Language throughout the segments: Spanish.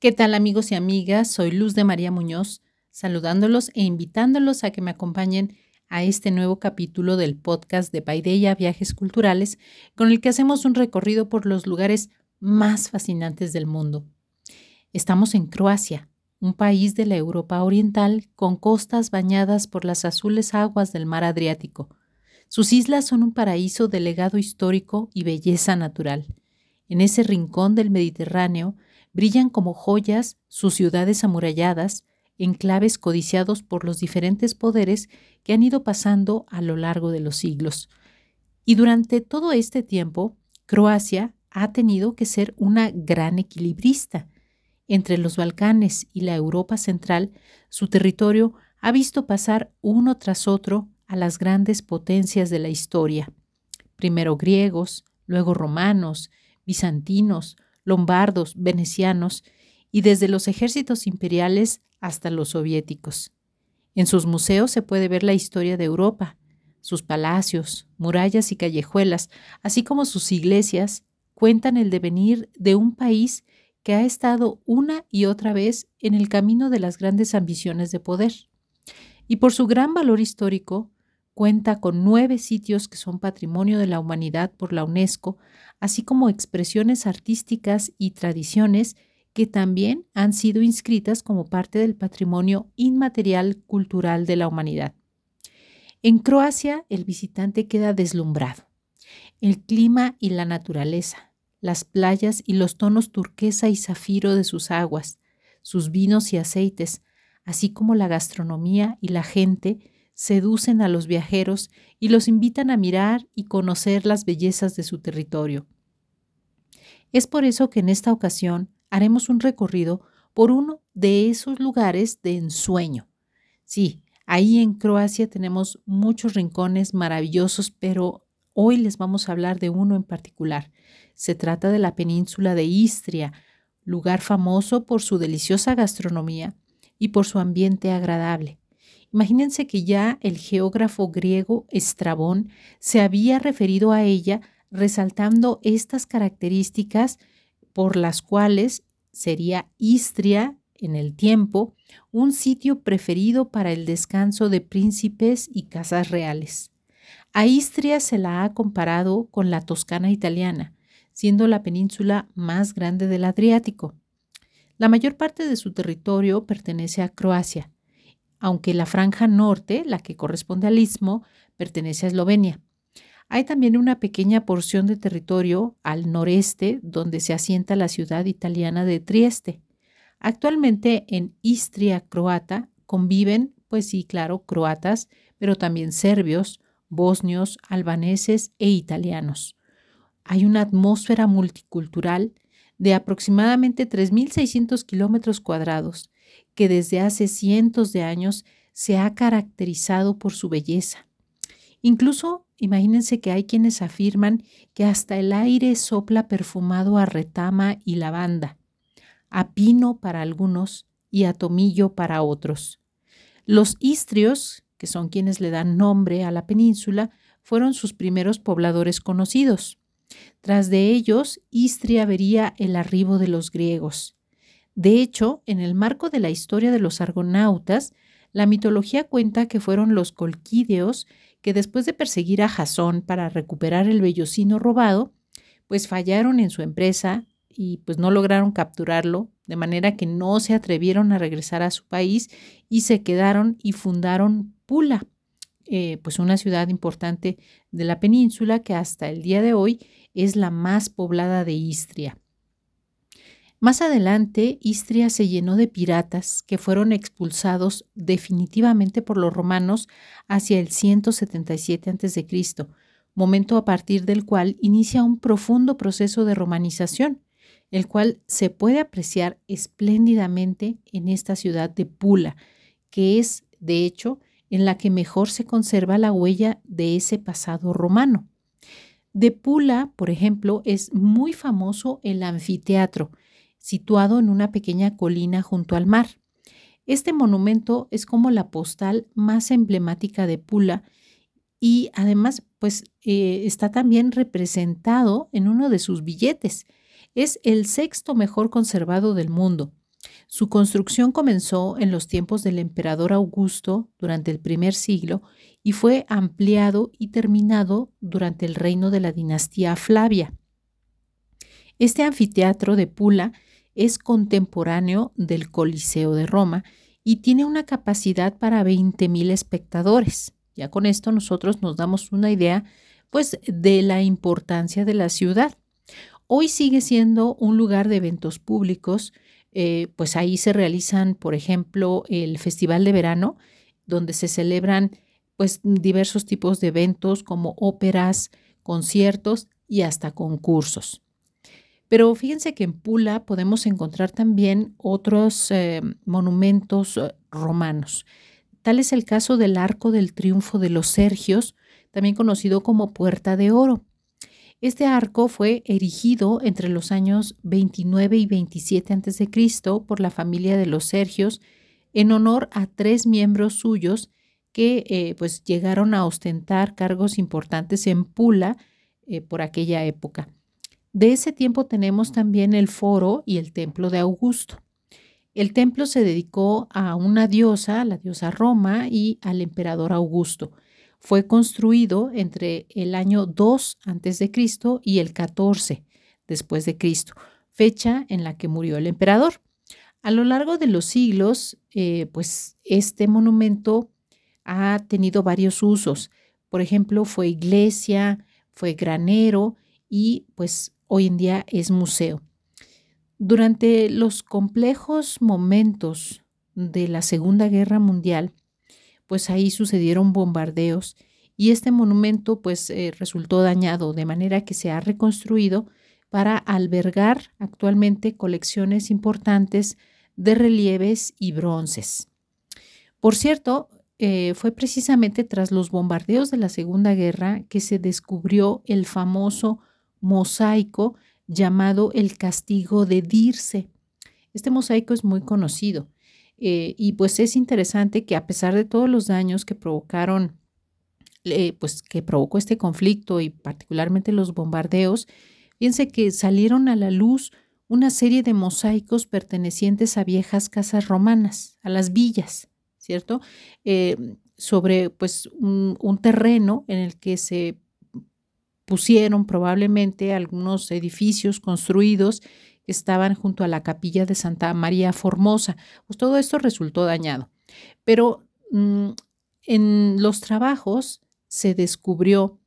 ¿Qué tal amigos y amigas? Soy Luz de María Muñoz, saludándolos e invitándolos a que me acompañen a este nuevo capítulo del podcast de Paideia Viajes Culturales, con el que hacemos un recorrido por los lugares más fascinantes del mundo. Estamos en Croacia, un país de la Europa Oriental con costas bañadas por las azules aguas del mar Adriático. Sus islas son un paraíso de legado histórico y belleza natural. En ese rincón del Mediterráneo brillan como joyas sus ciudades amuralladas, enclaves codiciados por los diferentes poderes que han ido pasando a lo largo de los siglos. Y durante todo este tiempo, Croacia ha tenido que ser una gran equilibrista. Entre los Balcanes y la Europa central, su territorio ha visto pasar uno tras otro a las grandes potencias de la historia. Primero griegos, luego romanos, bizantinos, lombardos, venecianos y desde los ejércitos imperiales hasta los soviéticos. En sus museos se puede ver la historia de Europa, sus palacios, murallas y callejuelas, así como sus iglesias, cuentan el devenir de un país que ha estado una y otra vez en el camino de las grandes ambiciones de poder. Y por su gran valor histórico, cuenta con nueve sitios que son patrimonio de la humanidad por la UNESCO, así como expresiones artísticas y tradiciones que también han sido inscritas como parte del patrimonio inmaterial cultural de la humanidad. En Croacia, el visitante queda deslumbrado. El clima y la naturaleza, las playas y los tonos turquesa y zafiro de sus aguas, sus vinos y aceites, así como la gastronomía y la gente, seducen a los viajeros y los invitan a mirar y conocer las bellezas de su territorio. Es por eso que en esta ocasión haremos un recorrido por uno de esos lugares de ensueño. Sí, ahí en Croacia tenemos muchos rincones maravillosos, pero hoy les vamos a hablar de uno en particular. Se trata de la península de Istria, lugar famoso por su deliciosa gastronomía y por su ambiente agradable. Imagínense que ya el geógrafo griego Estrabón se había referido a ella resaltando estas características por las cuales sería Istria en el tiempo un sitio preferido para el descanso de príncipes y casas reales. A Istria se la ha comparado con la Toscana italiana, siendo la península más grande del Adriático. La mayor parte de su territorio pertenece a Croacia, aunque la franja norte, la que corresponde al istmo, pertenece a Eslovenia. Hay también una pequeña porción de territorio al noreste donde se asienta la ciudad italiana de Trieste. Actualmente en Istria croata conviven, pues sí, claro, croatas, pero también serbios, bosnios, albaneses e italianos. Hay una atmósfera multicultural de aproximadamente 3.600 kilómetros cuadrados que desde hace cientos de años se ha caracterizado por su belleza. Incluso imagínense que hay quienes afirman que hasta el aire sopla perfumado a retama y lavanda, a pino para algunos y a tomillo para otros. Los istrios, que son quienes le dan nombre a la península, fueron sus primeros pobladores conocidos. Tras de ellos, Istria vería el arribo de los griegos. De hecho, en el marco de la historia de los argonautas, la mitología cuenta que fueron los colquídeos que después de perseguir a Jasón para recuperar el vellocino robado, pues fallaron en su empresa y pues no lograron capturarlo, de manera que no se atrevieron a regresar a su país y se quedaron y fundaron Pula, eh, pues una ciudad importante de la península que hasta el día de hoy es la más poblada de Istria. Más adelante, Istria se llenó de piratas que fueron expulsados definitivamente por los romanos hacia el 177 a.C., momento a partir del cual inicia un profundo proceso de romanización, el cual se puede apreciar espléndidamente en esta ciudad de Pula, que es, de hecho, en la que mejor se conserva la huella de ese pasado romano. De Pula, por ejemplo, es muy famoso el anfiteatro, situado en una pequeña colina junto al mar. Este monumento es como la postal más emblemática de Pula y además pues eh, está también representado en uno de sus billetes. Es el sexto mejor conservado del mundo Su construcción comenzó en los tiempos del emperador Augusto durante el primer siglo y fue ampliado y terminado durante el reino de la dinastía Flavia. Este anfiteatro de Pula es contemporáneo del Coliseo de Roma y tiene una capacidad para 20.000 espectadores. Ya con esto nosotros nos damos una idea pues de la importancia de la ciudad. Hoy sigue siendo un lugar de eventos públicos, eh, pues ahí se realizan, por ejemplo, el Festival de Verano, donde se celebran pues diversos tipos de eventos como óperas, conciertos y hasta concursos. Pero fíjense que en Pula podemos encontrar también otros eh, monumentos eh, romanos. Tal es el caso del Arco del Triunfo de los Sergios, también conocido como Puerta de Oro. Este arco fue erigido entre los años 29 y 27 a.C. por la familia de los Sergios en honor a tres miembros suyos que eh, pues llegaron a ostentar cargos importantes en Pula por aquella época. De ese tiempo tenemos también el foro y el templo de Augusto. El templo se dedicó a una diosa, la diosa Roma, y al emperador Augusto. Fue construido entre el año 2 a.C. y el 14 después de Cristo, fecha en la que murió el emperador. A lo largo de los siglos, eh, pues este monumento ha tenido varios usos. Por ejemplo, fue iglesia, fue granero y pues hoy en día es museo. Durante los complejos momentos de la Segunda Guerra Mundial, pues ahí sucedieron bombardeos y este monumento pues eh, resultó dañado, de manera que se ha reconstruido para albergar actualmente colecciones importantes de relieves y bronces. Por cierto, eh, fue precisamente tras los bombardeos de la Segunda Guerra que se descubrió el famoso mosaico llamado el castigo de Dirce. Este mosaico es muy conocido eh, y pues es interesante que a pesar de todos los daños que provocaron, eh, pues que provocó este conflicto y particularmente los bombardeos, fíjense que salieron a la luz una serie de mosaicos pertenecientes a viejas casas romanas, a las villas, ¿cierto? Eh, sobre pues un, un terreno en el que se pusieron probablemente algunos edificios construidos estaban junto a la capilla de Santa María Formosa. Pues todo esto resultó dañado. Pero mm, en los trabajos se descubrió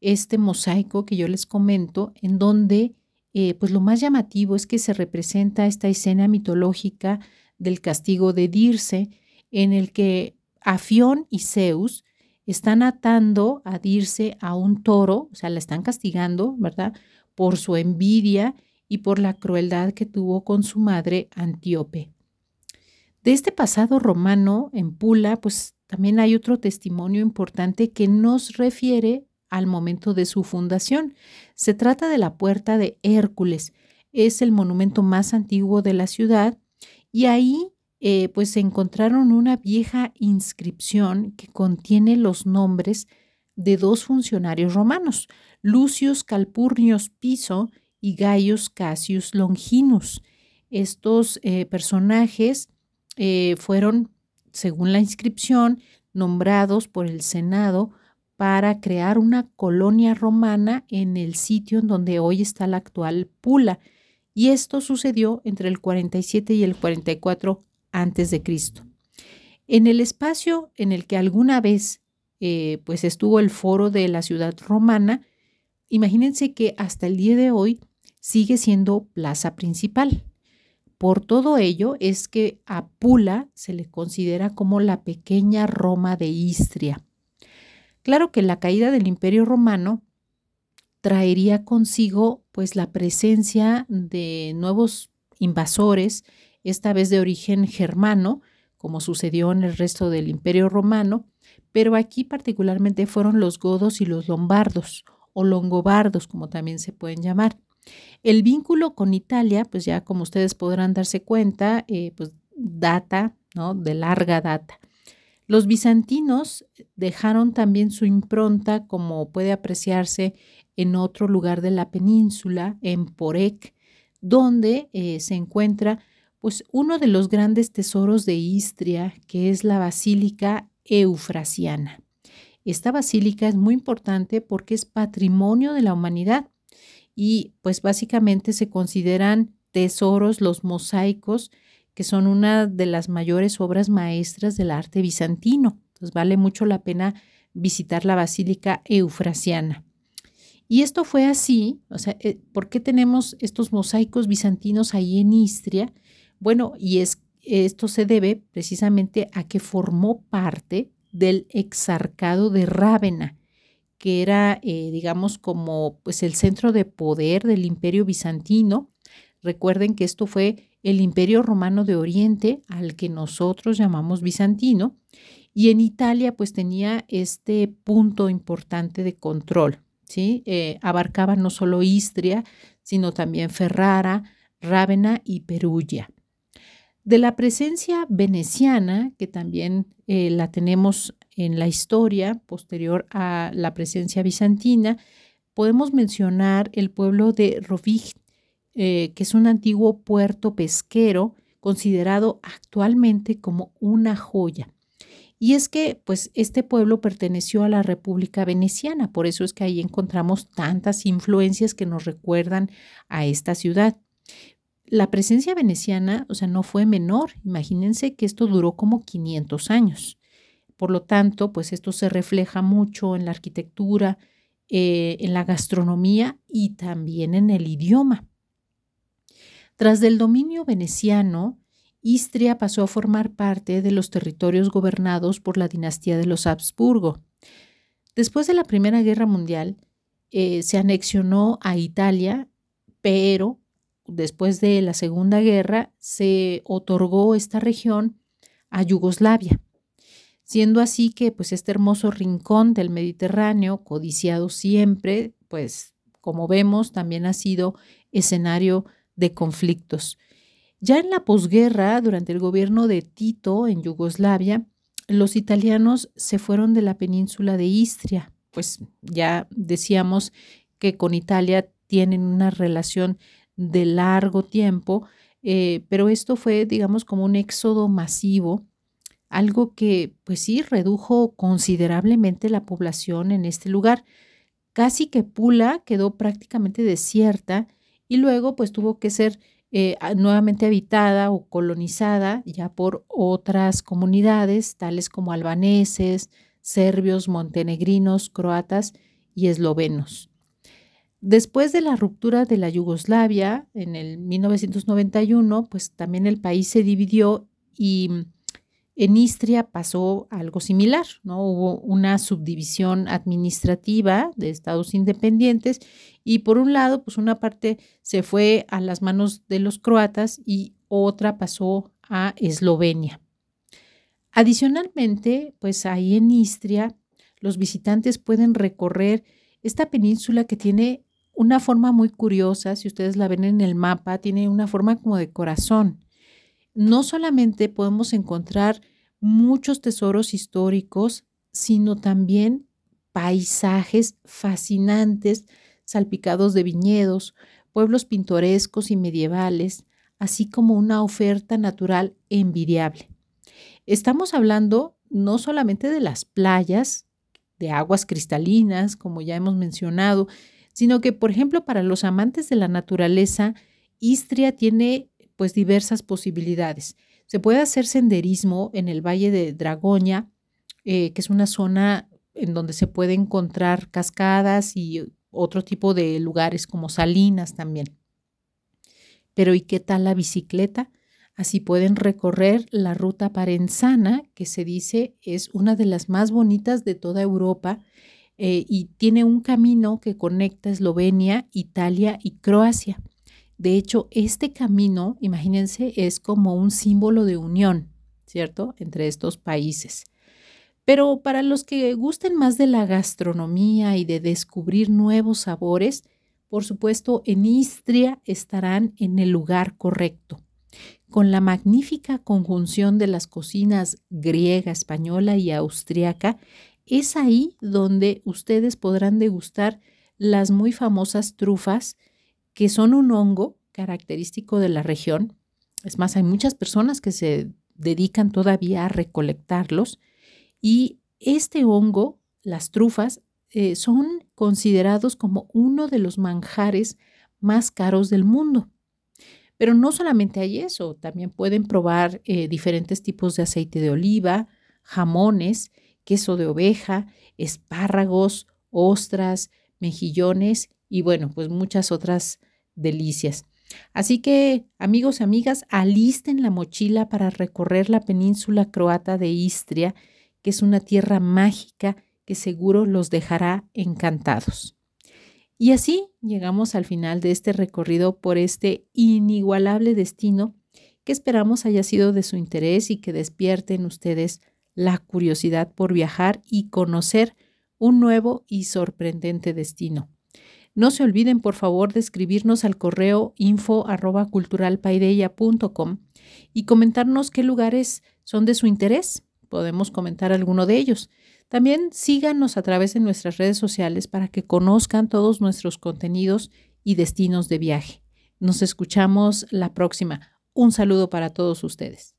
este mosaico que yo les comento, en donde eh, pues lo más llamativo es que se representa esta escena mitológica del castigo de Dirce, en el que Afión y Zeus están atando a Dirce a un toro, o sea, la están castigando, ¿verdad? Por su envidia y por la crueldad que tuvo con su madre Antíope. De este pasado romano en Pula, pues también hay otro testimonio importante que nos refiere al momento de su fundación. Se trata de la Puerta de Hércules. Es el monumento más antiguo de la ciudad y ahí eh, pues encontraron una vieja inscripción que contiene los nombres de dos funcionarios romanos, Lucius Calpurnius Piso y Gaius Cassius Longinus. Estos eh, personajes eh, fueron, según la inscripción, nombrados por el Senado para crear una colonia romana en el sitio en donde hoy está la actual Pula. Y esto sucedió entre el 47 y el 44 antes de Cristo. En el espacio en el que alguna vez eh, pues estuvo el foro de la ciudad romana, imagínense que hasta el día de hoy sigue siendo plaza principal. Por todo ello es que a Pula se le considera como la pequeña Roma de Istria. Claro que la caída del Imperio Romano traería consigo pues la presencia de nuevos invasores, esta vez de origen germano, como sucedió en el resto del Imperio Romano, pero aquí particularmente fueron los godos y los lombardos, o longobardos, como también se pueden llamar. El vínculo con Italia, pues ya como ustedes podrán darse cuenta, eh, pues data. De larga data. Los bizantinos dejaron también su impronta, como puede apreciarse en otro lugar de la península, en Porek, donde eh, se encuentra pues uno de los grandes tesoros de Istria, que es la Basílica Eufrasiana. Esta basílica es muy importante porque es patrimonio de la humanidad y pues básicamente se consideran tesoros los mosaicos, que son una de las mayores obras maestras del arte bizantino. Entonces vale mucho la pena visitar la Basílica Eufrasiana. Y esto fue así, o sea, eh, ¿por qué tenemos estos mosaicos bizantinos ahí en Istria? Bueno, y es, esto se debe precisamente a que formó parte del exarcado de Rávena, que era, eh, digamos, como pues el centro de poder del imperio bizantino. Recuerden que esto fue el imperio romano de Oriente, al que nosotros llamamos bizantino, y en Italia pues tenía este punto importante de control. ¿sí? Eh, abarcaba no solo Istria, sino también Ferrara, Rávena y Perugia. De la presencia veneciana, que también eh, la tenemos en la historia posterior a la presencia bizantina, podemos mencionar el pueblo de Rovig, eh, que es un antiguo puerto pesquero considerado actualmente como una joya. Y es que, pues, este pueblo perteneció a la República Veneciana, por eso es que ahí encontramos tantas influencias que nos recuerdan a esta ciudad. La presencia veneciana, o sea, no fue menor. Imagínense que esto duró como 500 años. Por lo tanto, pues esto se refleja mucho en la arquitectura, eh, en la gastronomía y también en el idioma. Tras del dominio veneciano, Istria pasó a formar parte de los territorios gobernados por la dinastía de los Habsburgo. Después de la Primera Guerra Mundial, eh, se anexionó a Italia, pero después de la Segunda Guerra se otorgó esta región a Yugoslavia, siendo así que pues este hermoso rincón del Mediterráneo, codiciado siempre, pues como vemos, también ha sido escenario de conflictos. Ya en la posguerra, durante el gobierno de Tito en Yugoslavia, los italianos se fueron de la península de Istria, pues ya decíamos que con Italia tienen una relación de largo tiempo, eh, pero esto fue, digamos, como un éxodo masivo, algo que, pues sí, redujo considerablemente la población en este lugar. Casi que Pula quedó prácticamente desierta y luego, pues tuvo que ser eh, nuevamente habitada o colonizada ya por otras comunidades, tales como albaneses, serbios, montenegrinos, croatas y eslovenos. Después de la ruptura de la Yugoslavia en el 1991, pues también el país se dividió y en Istria pasó algo similar, ¿no? Hubo una subdivisión administrativa de estados independientes y por un lado, pues una parte se fue a las manos de los croatas y otra pasó a Eslovenia. Adicionalmente, pues ahí en Istria, los visitantes pueden recorrer esta península que tiene una forma muy curiosa, si ustedes la ven en el mapa, tiene una forma como de corazón no solamente podemos encontrar muchos tesoros históricos, sino también paisajes fascinantes salpicados de viñedos, pueblos pintorescos y medievales, así como una oferta natural envidiable. Estamos hablando no solamente de las playas, de aguas cristalinas, como ya hemos mencionado, sino que, por ejemplo, para los amantes de la naturaleza, Istria tiene pues diversas posibilidades. Se puede hacer senderismo en el Valle de Dragoña, eh, que es una zona en donde se puede encontrar cascadas y otro tipo de lugares como salinas también. Pero ¿y qué tal la bicicleta? Así pueden recorrer la ruta parenzana, que se dice es una de las más bonitas de toda Europa eh, y tiene un camino que conecta Eslovenia, Italia y Croacia. De hecho, este camino, imagínense, es como un símbolo de unión, ¿cierto?, entre estos países. Pero para los que gusten más de la gastronomía y de descubrir nuevos sabores, por supuesto, en Istria estarán en el lugar correcto. Con la magnífica conjunción de las cocinas griega, española y austriaca, es ahí donde ustedes podrán degustar las muy famosas trufas que son un hongo característico de la región Es más, hay muchas personas que se dedican todavía a recolectarlos y este hongo, las trufas, eh, son considerados como uno de los manjares más caros del mundo. Pero no solamente hay eso, también pueden probar eh, diferentes tipos de aceite de oliva, jamones, queso de oveja, espárragos, ostras, mejillones y bueno, pues muchas otras delicias. Así que, amigos y amigas, alisten la mochila para recorrer la península croata de Istria, que es una tierra mágica que seguro los dejará encantados. Y así llegamos al final de este recorrido por este inigualable destino que esperamos haya sido de su interés y que despierte en ustedes la curiosidad por viajar y conocer un nuevo y sorprendente destino. No se olviden, por favor, de escribirnos al correo info y comentarnos qué lugares son de su interés. Podemos comentar alguno de ellos. También síganos a través de nuestras redes sociales para que conozcan todos nuestros contenidos y destinos de viaje. Nos escuchamos la próxima. Un saludo para todos ustedes.